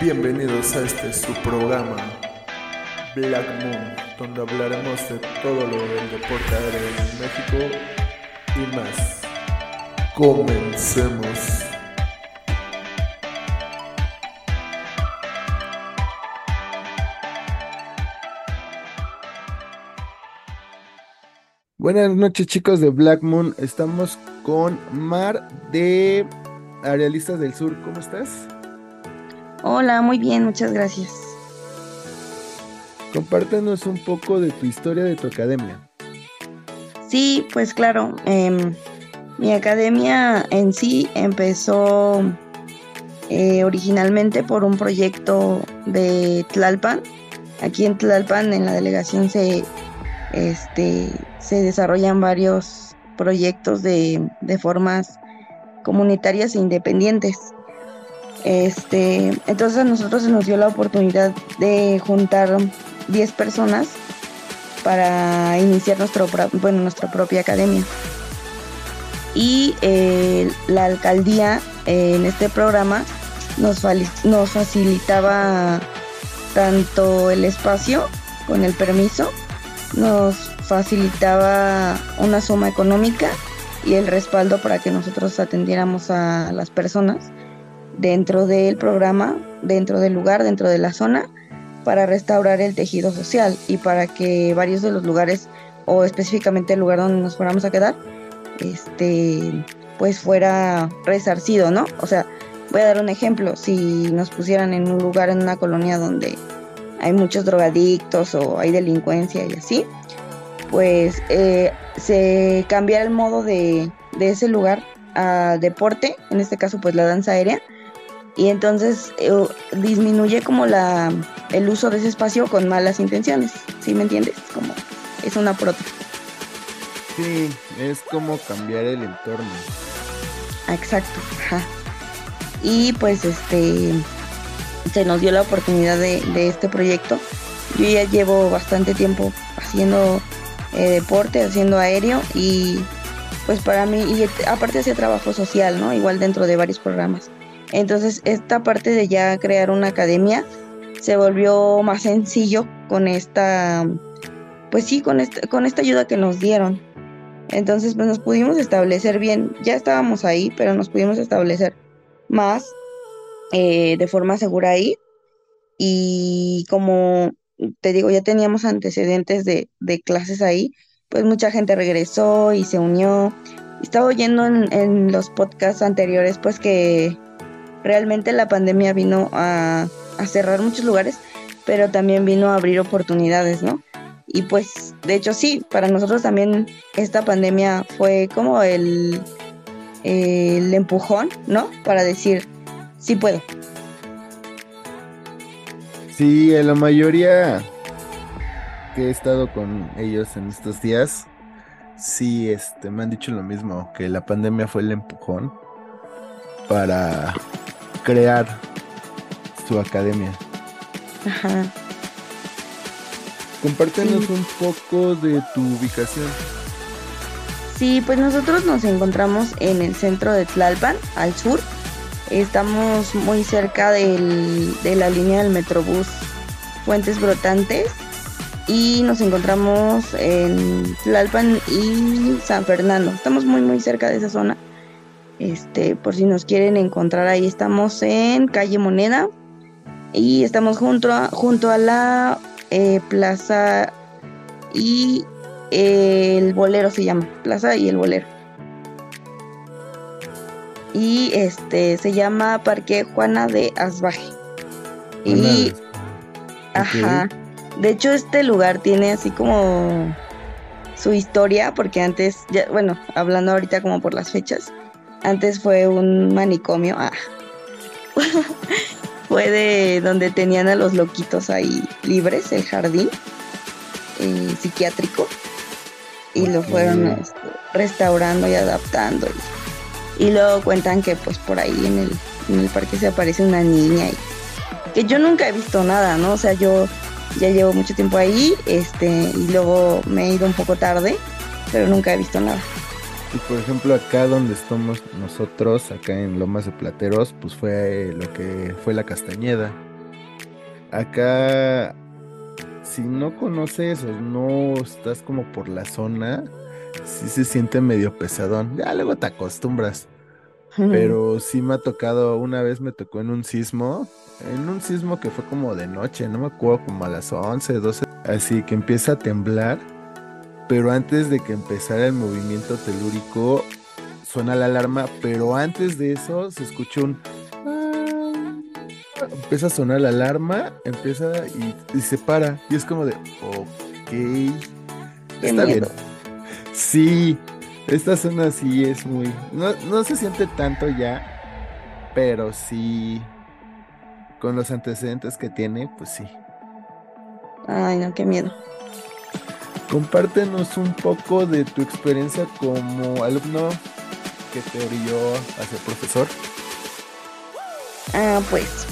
Bienvenidos a este su programa Black Moon, donde hablaremos de todo lo del deporte aéreo en México y más. Comencemos. Buenas noches chicos de Black Moon, estamos con Mar de Arealistas del Sur, ¿cómo estás? Hola, muy bien, muchas gracias. Compártanos un poco de tu historia de tu academia. Sí, pues claro, em, mi academia en sí empezó eh, originalmente por un proyecto de Tlalpan. Aquí en Tlalpan, en la delegación, se este, se desarrollan varios proyectos de, formas comunitarias e independientes. Este, entonces a nosotros se nos dio la oportunidad de juntar 10 personas para iniciar nuestro, bueno, nuestra propia academia. Y eh, la alcaldía en este programa nos, nos facilitaba tanto el espacio con el permiso nos facilitaba una suma económica y el respaldo para que nosotros atendiéramos a las personas dentro del programa, dentro del lugar, dentro de la zona, para restaurar el tejido social y para que varios de los lugares, o específicamente el lugar donde nos fuéramos a quedar, este, pues fuera resarcido, ¿no? O sea, voy a dar un ejemplo, si nos pusieran en un lugar, en una colonia donde hay muchos drogadictos o hay delincuencia y así, pues eh, se cambia el modo de, ese lugar a deporte, en este caso pues la danza aérea, y entonces eh, disminuye como la el uso de ese espacio con malas intenciones, ¿sí me entiendes? Como es una prota. Sí, es como cambiar el entorno. Exacto, ajá. Y pues este se nos dio la oportunidad de, este proyecto. Yo ya llevo bastante tiempo haciendo eh, deporte, haciendo aéreo y pues para mí, y aparte hacía trabajo social, ¿no? Igual dentro de varios programas. Entonces esta parte de ya crear una academia se volvió más sencillo con esta, pues sí, con esta, con esta ayuda que nos dieron. Entonces pues nos pudimos establecer bien, ya estábamos ahí, pero nos pudimos establecer más eh, de forma segura ahí. Y como te digo, ya teníamos antecedentes de, clases ahí, pues mucha gente regresó y se unió. Estaba oyendo en, los podcasts anteriores, pues que realmente la pandemia vino a, cerrar muchos lugares, pero también vino a abrir oportunidades, ¿no? Y pues, de hecho, sí, para nosotros también esta pandemia fue como el, el empujón, ¿no? Para decir, sí puedo. Sí, la mayoría que he estado con ellos en estos días, sí, este, me han dicho lo mismo, que la pandemia fue el empujón para crear su academia. Ajá. Compártenos un poco de tu ubicación. Sí, pues nosotros nos encontramos en el centro de Tlalpan, al sur, Estamos muy cerca del, de la línea del Metrobús Fuentes Brotantes y nos encontramos en Tlalpan y San Fernando. Estamos muy muy cerca de esa zona. Este, por si nos quieren encontrar ahí estamos en calle Moneda y estamos junto a, junto a la eh, plaza y el bolero se llama, plaza y el bolero y este se llama Parque Juana de Asbaje. Y ajá. De hecho este lugar tiene así como su historia porque antes ya bueno, hablando ahorita como por las fechas, antes fue un manicomio. Ah. fue de donde tenían a los loquitos ahí libres, el jardín eh, psiquiátrico y lo fueron este, restaurando y adaptando y y luego cuentan que pues por ahí en el, en el parque se aparece una niña y que yo nunca he visto nada, ¿no? O sea, yo ya llevo mucho tiempo ahí, este, y luego me he ido un poco tarde, pero nunca he visto nada. Y por ejemplo, acá donde estamos nosotros, acá en Lomas de Plateros, pues fue lo que fue la Castañeda. acá, si no conoces o no estás como por la zona, sí se siente medio pesadón. Ya luego te acostumbras. Pero sí me ha tocado, una vez me tocó en un sismo, en un sismo que fue como de noche, no me acuerdo, como a las 11, 12, así que empieza a temblar, pero antes de que empezara el movimiento telúrico, suena la alarma, pero antes de eso se escucha un... Empieza a sonar la alarma, empieza y, se para, y es como de, ok, está bien. Sí, esta zona sí es muy. No, se siente tanto ya, pero sí. Con los antecedentes que tiene, pues sí. Ay, no, qué miedo. Compártenos un poco de tu experiencia como alumno que te orilló a ser profesor. Ah, pues.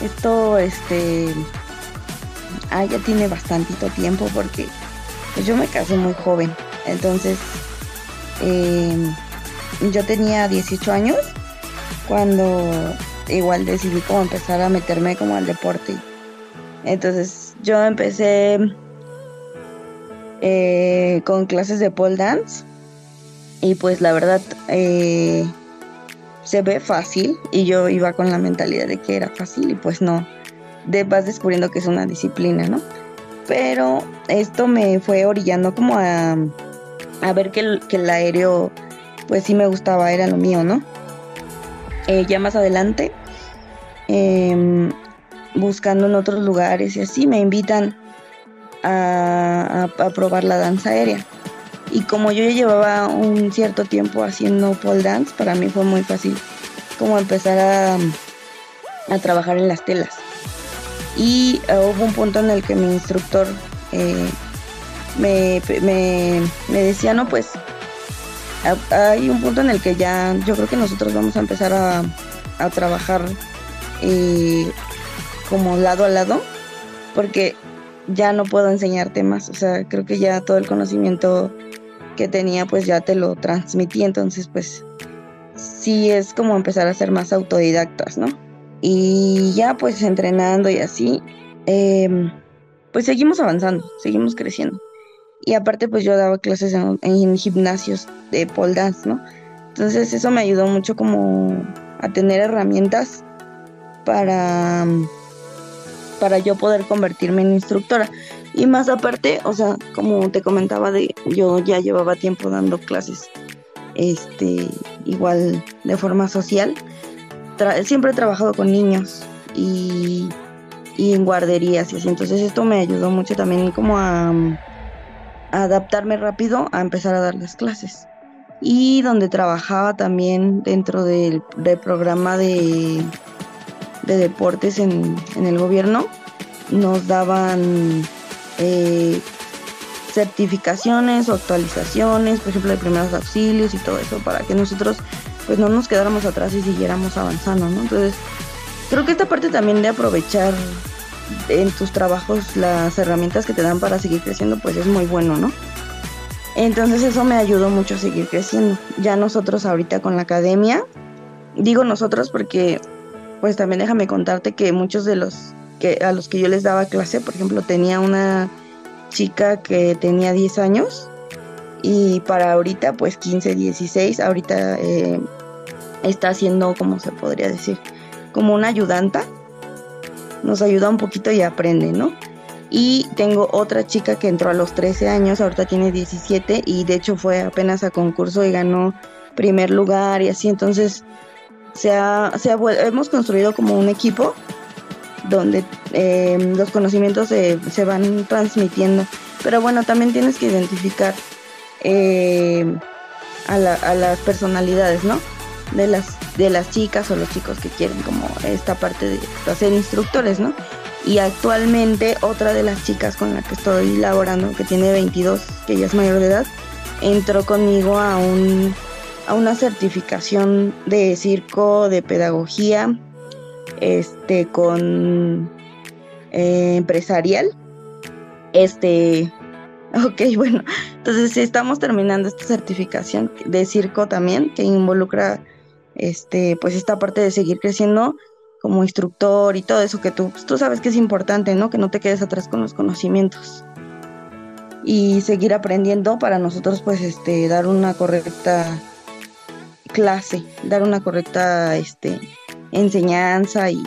Esto, este. Ah, ya tiene bastantito tiempo porque pues yo me casé muy joven. Entonces, Em, yo tenía 18 años cuando igual decidí como empezar a meterme como al deporte. Entonces yo empecé eh, con clases de pole dance y pues la verdad eh, se ve fácil y yo iba con la mentalidad de que era fácil y pues no, de, vas descubriendo que es una disciplina, ¿no? Pero esto me fue orillando como a a ver que el, que el aéreo, pues sí me gustaba, era lo mío, ¿no? Eh, ya más adelante, em, buscando en otros lugares y así, me invitan a, probar la danza aérea. Y como yo ya llevaba un cierto tiempo haciendo pole dance, para mí fue muy fácil como empezar a, a trabajar en las telas. Y hubo un punto en el que mi instructor eh, me, me, decía, no, pues hay un punto en el que ya yo creo que nosotros vamos a empezar a, a trabajar eh, como lado a lado, porque ya no puedo enseñarte más, o sea, creo que ya todo el conocimiento que tenía pues ya te lo transmití, entonces pues sí es como empezar a ser más autodidactas, ¿no? Y ya pues entrenando y así, em, pues seguimos avanzando, seguimos creciendo. Y aparte pues yo daba clases en, gimnasios de pole dance, ¿no? Entonces eso me ayudó mucho como a tener herramientas para, para yo poder convertirme en instructora. Y más aparte, o sea, como te comentaba, de, yo ya llevaba tiempo dando clases, este, igual de forma social. siempre he trabajado con niños y, en guarderías y así. Entonces esto me ayudó mucho también como a adaptarme rápido a empezar a dar las clases. Y donde trabajaba también dentro del, programa de, de deportes en, el gobierno, nos daban eh, certificaciones o actualizaciones, por ejemplo, de primeros auxilios y todo eso, para que nosotros pues no nos quedáramos atrás y siguiéramos avanzando, ¿no? Entonces, creo que esta parte también de aprovechar en tus trabajos las herramientas que te dan para seguir creciendo, pues es muy bueno, ¿no? Entonces eso me ayudó mucho a seguir creciendo. Ya nosotros ahorita con la academia, digo nosotros porque pues también déjame contarte que muchos de los que a los que yo les daba clase, por ejemplo, tenía una chica que tenía 10 años y para ahorita pues 15, 16, ahorita eh, está haciendo, ¿cómo se podría decir? Como una ayudanta nos ayuda un poquito y aprende, ¿no? Y tengo otra chica que entró a los 13 años, ahorita tiene 17 y de hecho fue apenas a concurso y ganó primer lugar y así. Entonces, se ha, se hemos construido como un equipo donde em, los conocimientos se, se, van transmitiendo. Pero bueno, también tienes que identificar em, a, a las personalidades, ¿no? de las de las chicas o los chicos que quieren como esta parte de ser instructores, ¿no? Y actualmente otra de las chicas con la que estoy laborando, que tiene 22, que ya es mayor de edad, entró conmigo a un a una certificación de circo de pedagogía este con eh, empresarial este ok bueno entonces estamos terminando esta certificación de circo también que involucra este, pues esta parte de seguir creciendo como instructor y todo eso que tú, pues, tú sabes que es importante, ¿no? Que no te quedes atrás con los conocimientos. Y seguir aprendiendo para nosotros, pues, este, dar una correcta clase, dar una correcta, este, enseñanza y,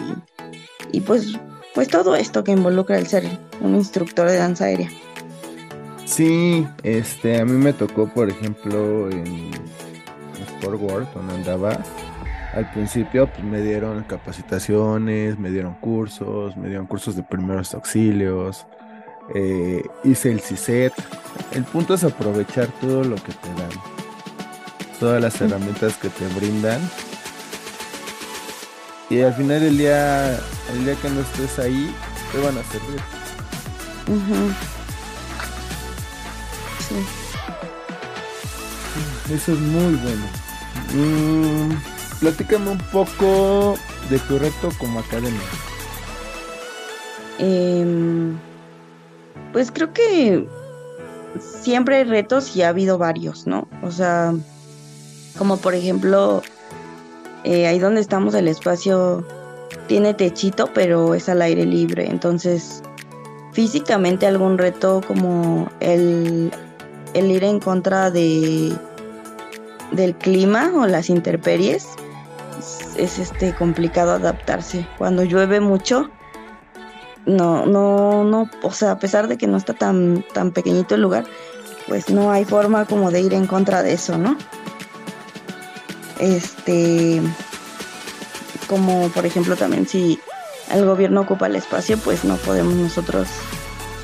pues, pues todo esto que involucra el ser un instructor de danza aérea. Sí, este, a mí me tocó, por ejemplo, en Sport World, donde andaba, al principio pues, me dieron capacitaciones, me dieron cursos, me dieron cursos de primeros auxilios, eh, hice el CISET. El punto es aprovechar todo lo que te dan, todas las herramientas que te brindan. Y al final del día, el día que no estés ahí, te van a servir. Eso es muy bueno. Mm, platícame un poco de tu reto como academia. Em, pues creo que siempre hay retos y ha habido varios, ¿no? O sea, como por ejemplo, eh, ahí donde estamos el espacio tiene techito, pero es al aire libre. Entonces, físicamente algún reto como el, el ir en contra de del clima o las intemperies es, este complicado adaptarse. Cuando llueve mucho, no, no, no, o sea, a pesar de que no está tan, tan pequeñito el lugar, pues no hay forma como de ir en contra de eso, ¿no? Este, como por ejemplo también si el gobierno ocupa el espacio, pues no podemos nosotros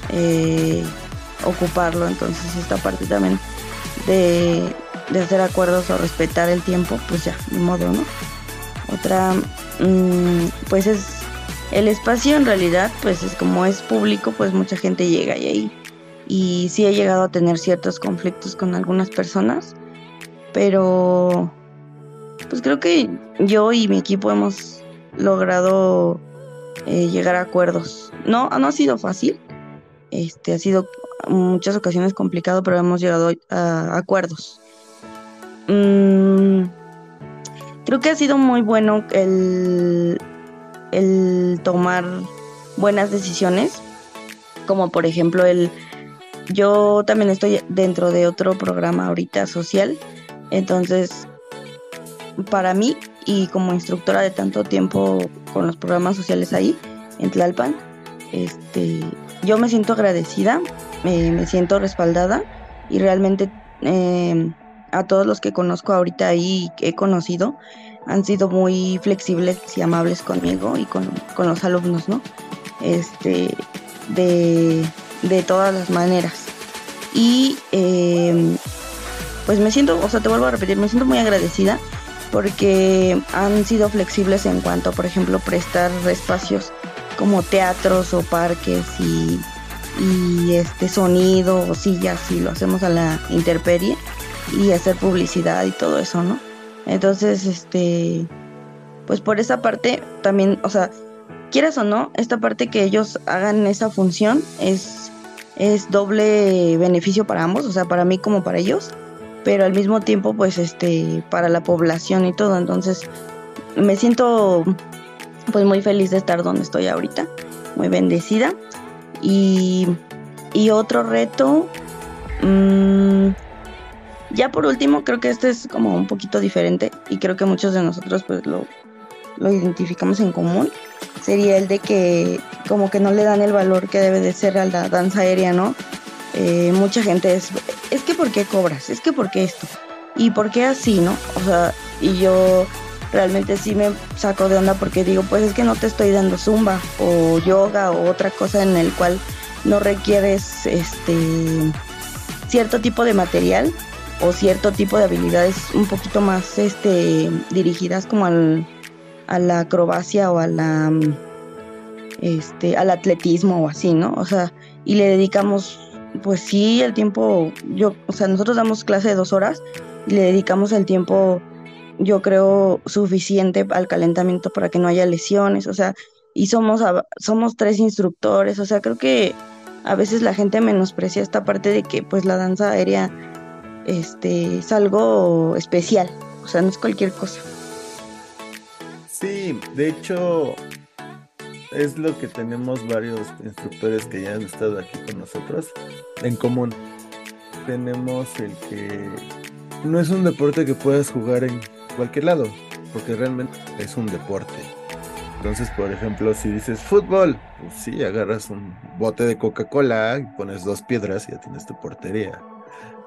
eh, ocuparlo. Entonces esta parte también de, de hacer acuerdos o respetar el tiempo, pues ya, de modo, ¿no? Otra, mm, pues es el espacio en realidad, pues es como es público, pues mucha gente llega y ahí. Y sí he llegado a tener ciertos conflictos con algunas personas, pero pues creo que yo y mi equipo hemos logrado eh, llegar a acuerdos. No, no ha sido fácil, este ha sido muchas ocasiones complicado, pero hemos llegado a acuerdos. Mm, creo que ha sido muy bueno el, el tomar buenas decisiones, como por ejemplo el... Yo también estoy dentro de otro programa ahorita social, entonces para mí y como instructora de tanto tiempo con los programas sociales ahí en Tlalpan, este, yo me siento agradecida, me siento respaldada y realmente eh, a todos los que conozco ahorita ahí, que he conocido, han sido muy flexibles y amables conmigo y con, los alumnos, ¿no? Este, de, todas las maneras. Y em, pues me siento, o sea, te vuelvo a repetir, me siento muy agradecida porque han sido flexibles en cuanto, por ejemplo, prestar espacios como teatros o parques y, y este sonido o sillas si lo hacemos a la interperie y hacer publicidad y todo eso, ¿no? Entonces, este, pues por esa parte también, o sea, quieras o no, esta parte que ellos hagan esa función es, es doble beneficio para ambos, o sea, para mí como para ellos, pero al mismo tiempo, pues, este, para la población y todo. Entonces, me siento, pues, muy feliz de estar donde estoy ahorita, muy bendecida. Y, y otro reto, mmm, ya por último, creo que este es como un poquito diferente y creo que muchos de nosotros pues lo, identificamos en común. Sería el de que como que no le dan el valor que debe de ser a la danza aérea, ¿no? Eh, mucha gente es, es que ¿por qué cobras? Es que ¿por qué esto? ¿Y por qué así, no? O sea, y yo realmente sí me saco de onda porque digo, pues es que no te estoy dando zumba o yoga o otra cosa en el cual no requieres este cierto tipo de material o cierto tipo de habilidades un poquito más este dirigidas como al, a la acrobacia o a este al atletismo o así, ¿no? O sea, y le dedicamos pues sí el tiempo yo, o sea, nosotros damos clase de dos horas y le dedicamos el tiempo yo creo suficiente al calentamiento para que no haya lesiones, o sea, y somos somos tres instructores, o sea, creo que a veces la gente menosprecia esta parte de que pues la danza aérea este, es algo especial, o sea, no es cualquier cosa. Sí, de hecho, es lo que tenemos varios instructores que ya han estado aquí con nosotros en común. Tenemos el que no es un deporte que puedas jugar en cualquier lado, porque realmente es un deporte. Entonces, por ejemplo, si dices fútbol, pues sí, agarras un bote de Coca-Cola y pones dos piedras y ya tienes tu portería.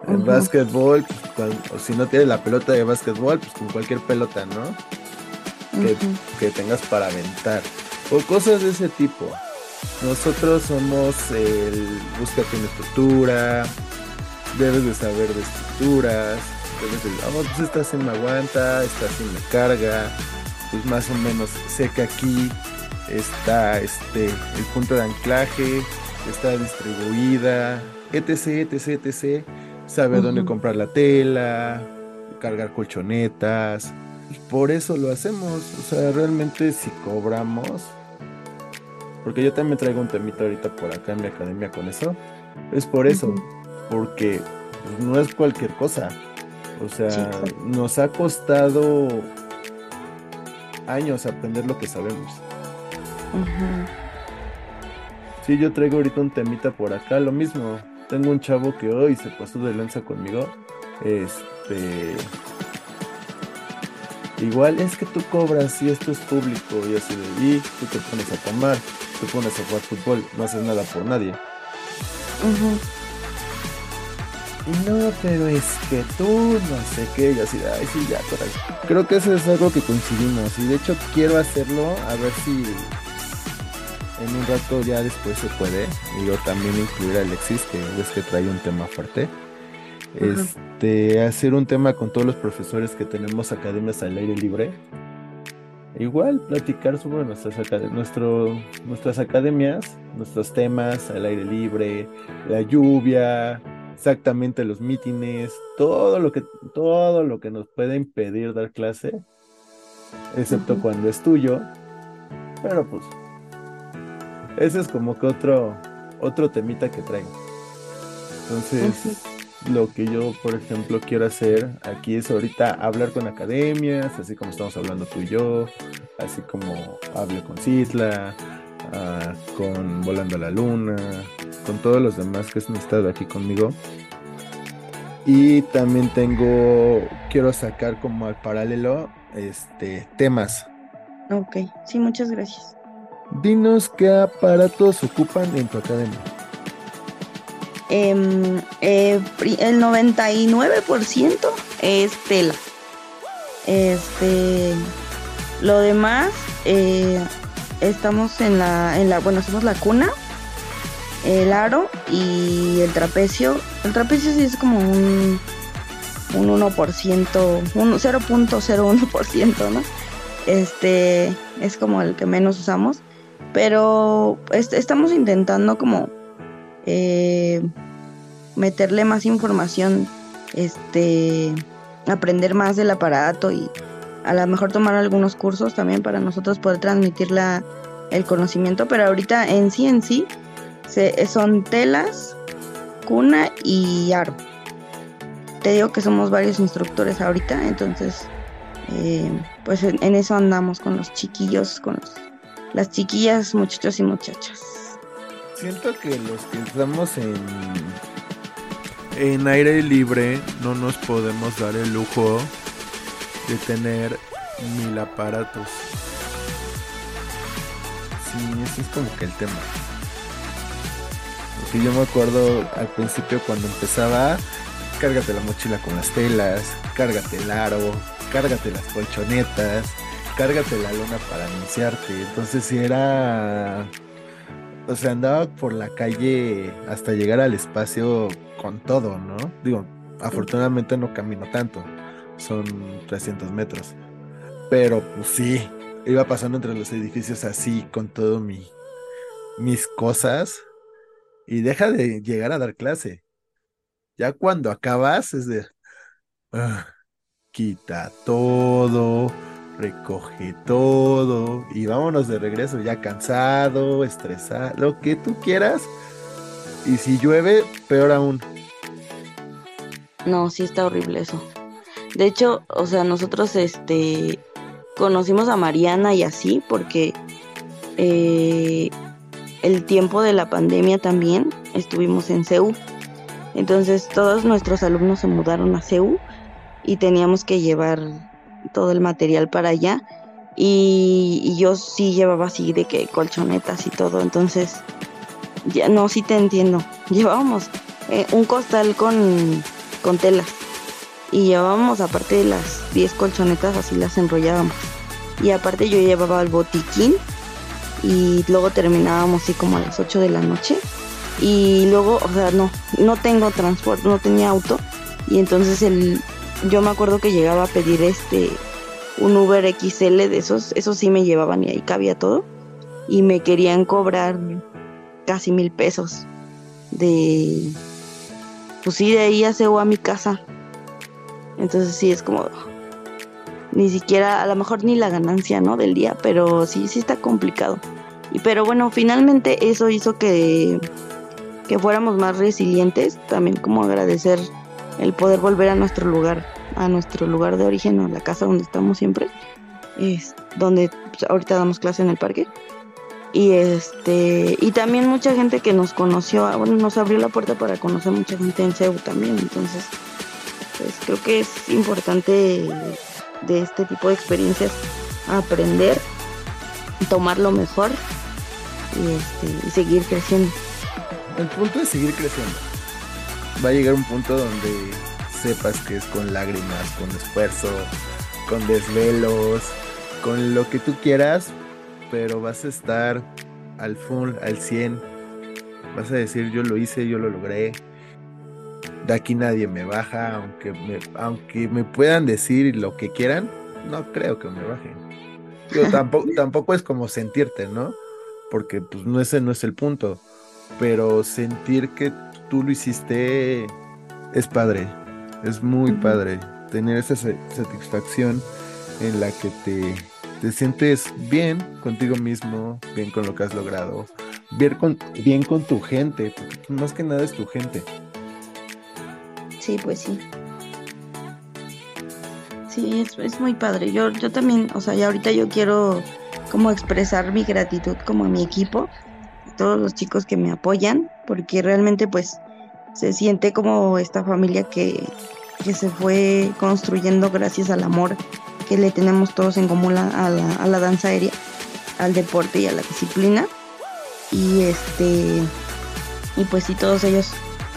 En básquetbol, pues, o si no tienes la pelota de básquetbol, pues con cualquier pelota, ¿no? que, tengas para aventar. O cosas de ese tipo. Nosotros somos el búscate una estructura, debes de saber de estructuras, debes de, vamos, pues esta sí me aguanta, esta sí me carga, pues más o menos sé que aquí está este el punto de anclaje, está distribuida, etc, etc, etc. Sabe dónde comprar la tela, cargar colchonetas, por eso lo hacemos. O sea, realmente si cobramos, porque yo también traigo un temito ahorita por acá en mi academia con eso, es por eso, porque pues, no es cualquier cosa. O sea, nos ha costado años aprender lo que sabemos. Sí, yo traigo ahorita un temita por acá, lo mismo. Tengo un chavo que hoy se pasó de lanza conmigo. Este Igual es que tú cobras y esto es público y así de, y tú te pones a tomar, te pones a jugar fútbol, no haces nada por nadie. No, pero es que tú no sé qué, y así de, ay, sí, ya, por ahí. Creo que eso es algo que coincidimos y de hecho quiero hacerlo a ver si en un rato ya después se puede. Y yo también incluir a Alexis, que es que trae un tema fuerte este, hacer un tema con todos los profesores que tenemos academias al aire libre. Igual platicar sobre nuestras, nuestro, nuestras academias, nuestros temas al aire libre, la lluvia, exactamente los mítines, todo lo que, todo lo que nos puede impedir dar clase, excepto cuando es tuyo. Pero pues, ese es como que otro, otro temita que traigo. Entonces, lo que yo, por ejemplo, quiero hacer aquí es ahorita hablar con academias, así como estamos hablando tú y yo, así como hable con Citla, ah, con Volando a la Luna, con todos los demás que han estado aquí conmigo. Y también tengo, quiero sacar como al paralelo, este, temas. Ok, sí, muchas gracias. Dinos qué aparatos ocupan en tu academia. Em, eh, el 99% es tela. Este, lo demás, eh, estamos en la, en la, bueno, somos la cuna, el aro y el trapecio. El trapecio sí es como un, un 1%, un 0.01%, ¿no? Este, es como el que menos usamos, pero estamos intentando como eh, meterle más información, este, aprender más del aparato y a lo mejor tomar algunos cursos también para nosotros poder transmitir la, el conocimiento, pero ahorita en sí en sí son telas, cuna y aro. Te digo que somos varios instructores ahorita, entonces eh, pues en, eso andamos con los chiquillos, con las chiquillas, muchachos y muchachas. Siento que los que estamos en, en aire libre no nos podemos dar el lujo de tener mil aparatos. Sí, ese es como que el tema. Porque yo me acuerdo al principio cuando empezaba, cárgate la mochila con las telas, cárgate el aro, cárgate las colchonetas, cárgate la lona para anunciarte. Entonces si era o sea, andaba por la calle hasta llegar al espacio con todo, ¿no? Digo, afortunadamente no camino tanto, son 300 metros. Pero pues sí, iba pasando entre los edificios así, con todo mi, mis cosas, y deja de llegar a dar clase. Ya cuando acabas es de... Ah, quita todo, recoge todo y vámonos de regreso ya cansado, estresado, lo que tú quieras. Y si llueve, peor aún. No, sí está horrible eso. De hecho, o sea, nosotros este conocimos a Mariana y así, porque eh, el tiempo de la pandemia también estuvimos en CEU. Entonces todos nuestros alumnos se mudaron a CEU y teníamos que llevar todo el material para allá. Y, yo sí llevaba así de que colchonetas y todo. Entonces, ya no, sí te entiendo. Llevábamos eh, un costal con, con telas. Y llevábamos aparte de las 10 colchonetas, así las enrollábamos. Y aparte yo llevaba el botiquín y luego terminábamos así como a las 8 de la noche. Y luego, o sea, no, no tengo transporte, no tenía auto. Y entonces el, yo me acuerdo que llegaba a pedir este un Uber XL de esos, esos sí me llevaban y ahí cabía todo. Y me querían cobrar casi mil pesos de, pues sí, de ahí a a mi casa. Entonces sí, es como, ni siquiera, a lo mejor ni la ganancia, ¿no? Del día, pero sí, sí está complicado. Y pero bueno, finalmente eso hizo que, que fuéramos más resilientes, también como agradecer el poder volver a nuestro lugar, a nuestro lugar de origen, a la casa donde estamos siempre, es donde pues, ahorita damos clase en el parque. Y este, y también mucha gente que nos conoció, bueno, nos abrió la puerta para conocer mucha gente en CEU también, entonces pues creo que es importante de este tipo de experiencias aprender, tomar lo mejor y, este, y seguir creciendo. El punto es seguir creciendo va a llegar un punto donde sepas que es con lágrimas, con esfuerzo, con desvelos, con lo que tú quieras, pero vas a estar al full, al 100. Vas a decir, yo lo hice, yo lo logré. De aquí nadie me baja, aunque me, aunque me puedan decir lo que quieran, no creo que me bajen. Yo tampoco, tampoco es como sentirte, ¿no? Porque pues no ese no es el punto. Pero sentir que tú lo hiciste, es padre, es muy padre tener esa satisfacción en la que te, te, sientes bien contigo mismo, bien con lo que has logrado, bien con, bien con tu gente, porque más que nada es tu gente. Sí, pues sí. Sí, es, es muy padre. Yo, yo también, o sea, ya ahorita yo quiero como expresar mi gratitud como a mi equipo, todos los chicos que me apoyan, porque realmente pues se siente como esta familia que, se fue construyendo gracias al amor que le tenemos todos en común a la, a la danza aérea, al deporte y a la disciplina. Y este y pues sí, todos ellos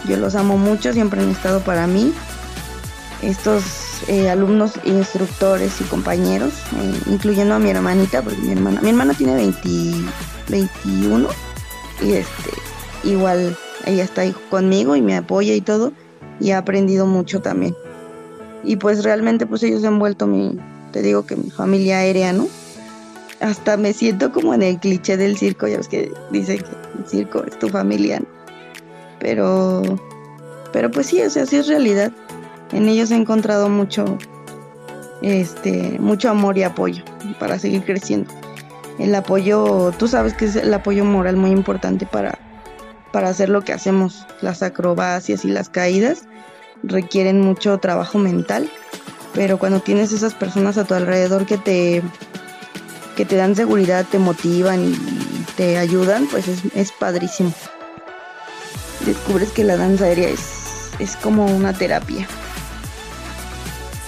yo los amo mucho, siempre han estado para mí. Estos eh, alumnos, instructores y compañeros, eh, incluyendo a mi hermanita, porque mi hermana, mi hermana tiene 20, 21 y este igual ella está ahí conmigo y me apoya y todo, y ha aprendido mucho también. Y pues realmente pues ellos han vuelto mi, te digo que mi familia aérea, ¿no? Hasta me siento como en el cliché del circo, ya ves que dicen que el circo es tu familia, Pero, pero pues sí, o sea, sí es realidad. En ellos he encontrado mucho, este, mucho amor y apoyo para seguir creciendo. El apoyo, tú sabes que es el apoyo moral muy importante para, para hacer lo que hacemos. Las acrobacias y las caídas requieren mucho trabajo mental, pero cuando tienes esas personas a tu alrededor que te, que te dan seguridad, te motivan y te ayudan, pues es, padrísimo. Descubres que la danza aérea es, es como una terapia.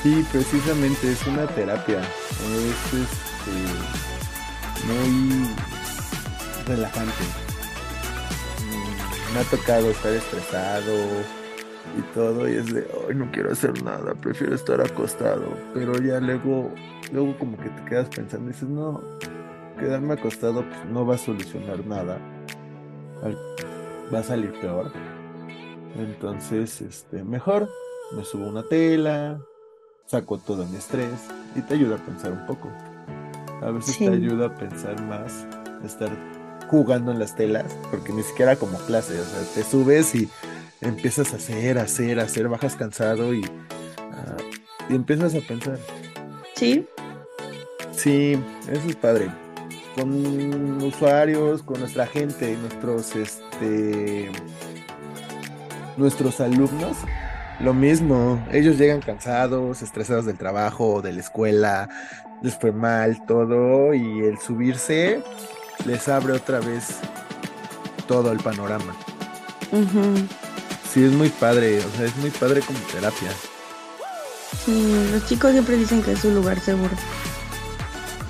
Sí, precisamente es una terapia. Es este, muy relajante me ha tocado estar estresado y todo y es de, ay, no quiero hacer nada, prefiero estar acostado. Pero ya luego, luego como que te quedas pensando y dices, no, quedarme acostado pues no va a solucionar nada. Va a salir peor. Entonces, este, mejor me subo una tela, saco todo mi estrés y te ayuda a pensar un poco. A veces te ayuda a pensar más, estar jugando en las telas, porque ni siquiera como clase, o sea, te subes y empiezas a hacer, hacer, hacer, bajas cansado y, ah, y empiezas a pensar. Sí. Sí, eso es padre. Con usuarios, con nuestra gente, nuestros, este, nuestros alumnos, lo mismo. Ellos llegan cansados, estresados del trabajo, de la escuela, les fue mal todo y el subirse les abre otra vez todo el panorama. Sí, es muy padre, o sea, es muy padre como terapia. Sí, los chicos siempre dicen que es un lugar seguro.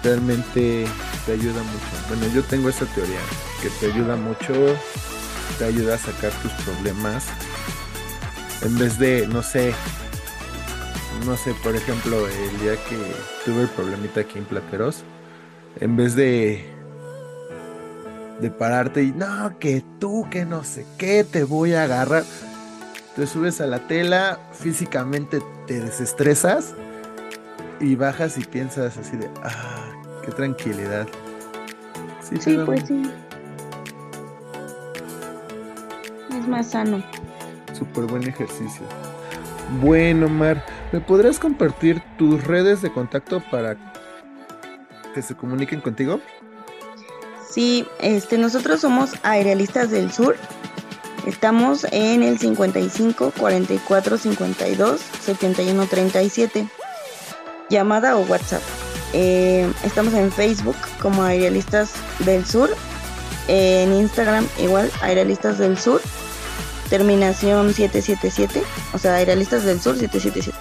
Realmente te ayuda mucho. Bueno, yo tengo esa teoría, que te ayuda mucho, te ayuda a sacar tus problemas. En vez de, no sé, no sé, por ejemplo, el día que tuve el problemita aquí en Plateros, en vez de de pararte y no, que tú, que no sé qué, te voy a agarrar. Te subes a la tela, físicamente te desestresas y bajas y piensas así de, ah, qué tranquilidad. Sí, pues sí. Es más sano. Súper buen ejercicio. Bueno, Mar, ¿me podrías compartir tus redes de contacto para que se comuniquen contigo? Sí, este, nosotros somos Aerealistas del Sur. Estamos en el 55 44 52 71 37. Llamada o WhatsApp. Eh, estamos en Facebook como Aerealistas del Sur. en Instagram igual, Aerealistas del Sur terminación 777, o sea, Aeralistas del Sur 777.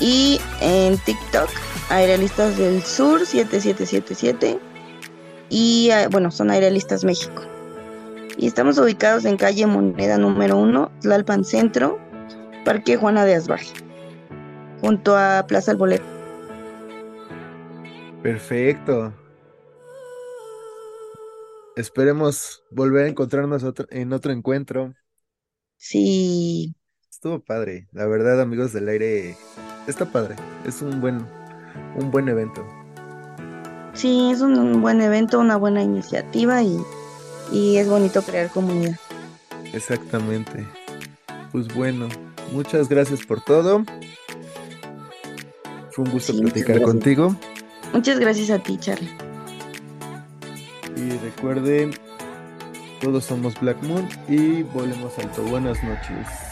Y en TikTok, Aeralistas del Sur 7777. Y ah, bueno, son Aeralistas México. Y estamos ubicados en calle Moneda número 1, Tlalpan Centro, Parque Juana de Asbaje, junto a Plaza El Bolero. Perfecto. Esperemos volver a encontrarnos en otro encuentro. Sí. Estuvo padre. La verdad, amigos del aire, está padre. Es un buen, un buen evento. Sí, es un, buen evento, una buena iniciativa y, es bonito crear comunidad. Exactamente. Pues bueno, muchas gracias por todo. Fue un gusto platicar contigo. Muchas gracias a ti, Charlie. Y recuerden todos somos Black Moon y volvemos alto. Buenas noches.